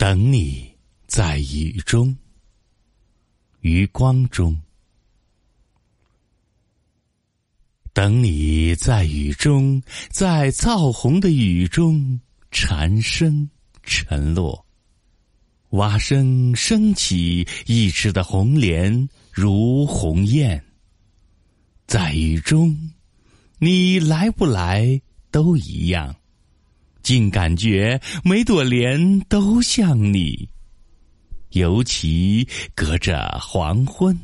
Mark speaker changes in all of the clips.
Speaker 1: 等你在雨中，余光中。等你在雨中，在燥红的雨中，蝉声沉落，蛙声升起，一池的红莲如鸿雁。在雨中，你来不来都一样。竟感觉每朵莲都像你，尤其隔着黄昏，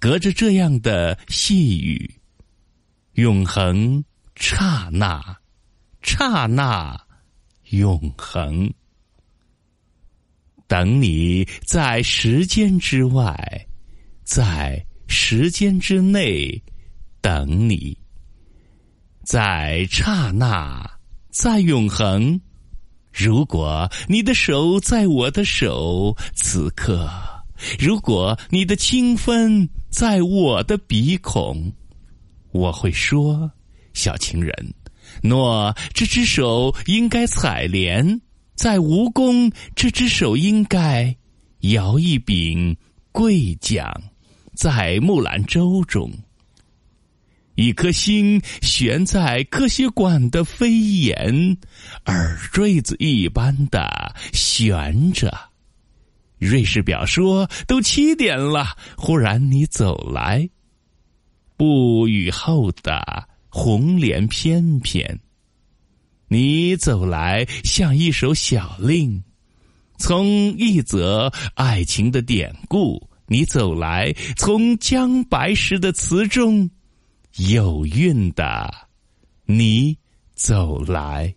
Speaker 1: 隔着这样的细雨，永恒刹那，刹那永恒。等你在时间之外，在时间之内，等你，在刹那。在永恒，如果你的手在我的手，此刻；如果你的清风在我的鼻孔，我会说：小情人，诺，这只手应该采莲，在蜈蚣，这只手应该摇一柄桂桨，在木兰舟中。一颗心悬在科学馆的飞檐，耳坠子一般的悬着。瑞士表说都七点了，忽然你走来，不雨后的红莲翩翩，你走来像一首小令，从一则爱情的典故，你走来从姜白石的词中。有韵的，你走来。